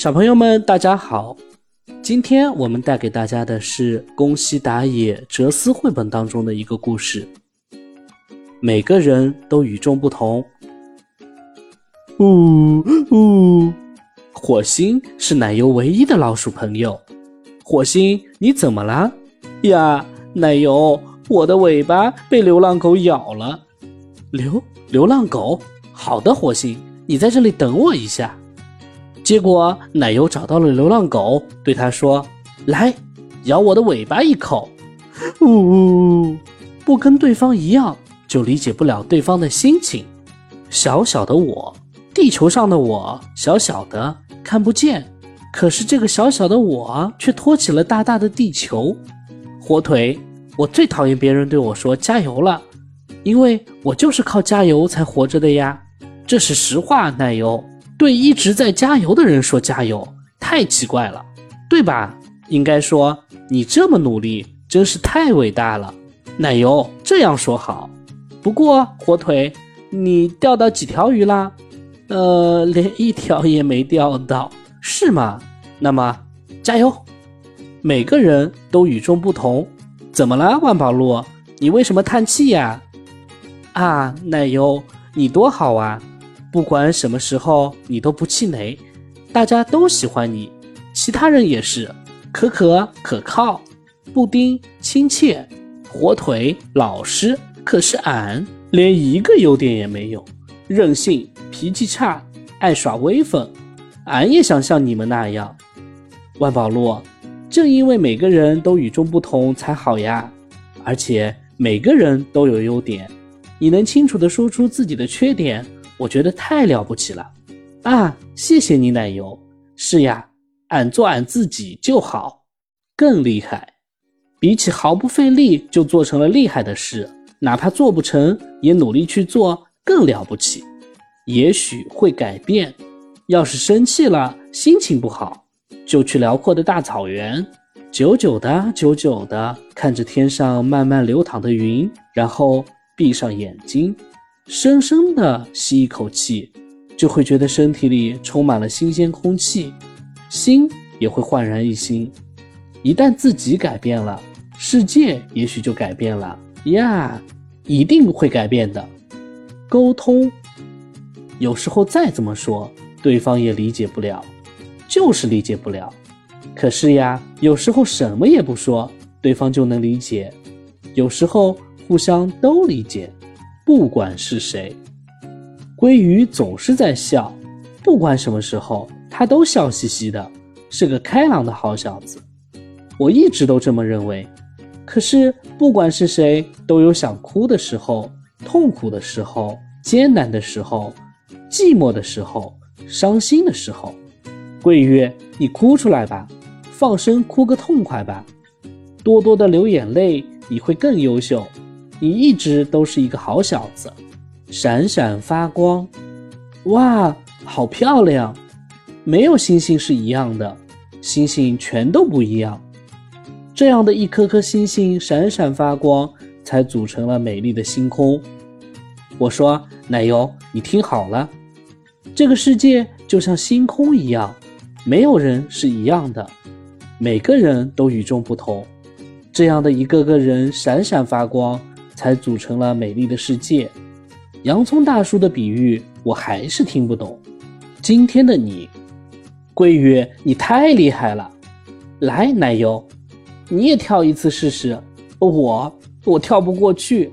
小朋友们，大家好！今天我们带给大家的是宫西达也哲思绘本当中的一个故事。每个人都与众不同。呜呜，火星是奶油唯一的老鼠朋友。火星，你怎么了？呀，奶油，我的尾巴被流浪狗咬了。流流浪狗？好的，火星，你在这里等我一下。结果，奶油找到了流浪狗，对他说：“来，咬我的尾巴一口。”呜呜，不跟对方一样，就理解不了对方的心情。小小的我，地球上的我，小小的看不见，可是这个小小的我却托起了大大的地球。火腿，我最讨厌别人对我说加油了，因为我就是靠加油才活着的呀，这是实话。奶油。对一直在加油的人说加油，太奇怪了，对吧？应该说你这么努力，真是太伟大了。奶油这样说好，不过火腿，你钓到几条鱼啦？呃，连一条也没钓到，是吗？那么加油。每个人都与众不同，怎么了，万宝路？你为什么叹气呀？啊，奶油，你多好啊！不管什么时候，你都不气馁，大家都喜欢你，其他人也是。可可可靠，布丁亲切，火腿老实。可是俺连一个优点也没有，任性，脾气差，爱耍威风。俺也想像你们那样。万宝路，正因为每个人都与众不同才好呀，而且每个人都有优点，你能清楚地说出自己的缺点。我觉得太了不起了，啊！谢谢你，奶油。是呀，俺做俺自己就好，更厉害。比起毫不费力就做成了厉害的事，哪怕做不成也努力去做，更了不起。也许会改变。要是生气了，心情不好，就去辽阔的大草原，久久的、久久的看着天上慢慢流淌的云，然后闭上眼睛。深深的吸一口气，就会觉得身体里充满了新鲜空气，心也会焕然一新。一旦自己改变了，世界也许就改变了呀，一定会改变的。沟通，有时候再怎么说，对方也理解不了，就是理解不了。可是呀，有时候什么也不说，对方就能理解。有时候互相都理解。不管是谁，鲑鱼总是在笑，不管什么时候，他都笑嘻嘻的，是个开朗的好小子。我一直都这么认为。可是，不管是谁，都有想哭的时候，痛苦的时候，艰难的时候，寂寞的时候，伤心的时候。桂鱼，你哭出来吧，放声哭个痛快吧，多多的流眼泪，你会更优秀。你一直都是一个好小子，闪闪发光，哇，好漂亮！没有星星是一样的，星星全都不一样。这样的一颗颗星星闪闪发光，才组成了美丽的星空。我说，奶油，你听好了，这个世界就像星空一样，没有人是一样的，每个人都与众不同。这样的一个个人闪闪发光。才组成了美丽的世界。洋葱大叔的比喻我还是听不懂。今天的你，桂鱼，你太厉害了！来，奶油，你也跳一次试试。我我跳不过去，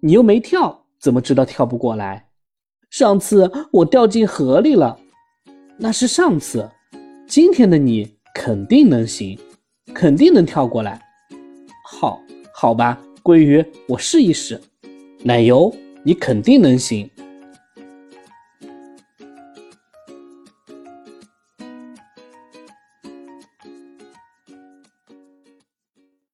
你又没跳，怎么知道跳不过来？上次我掉进河里了，那是上次。今天的你肯定能行，肯定能跳过来。好，好吧。鲑鱼，我试一试。奶油，你肯定能行。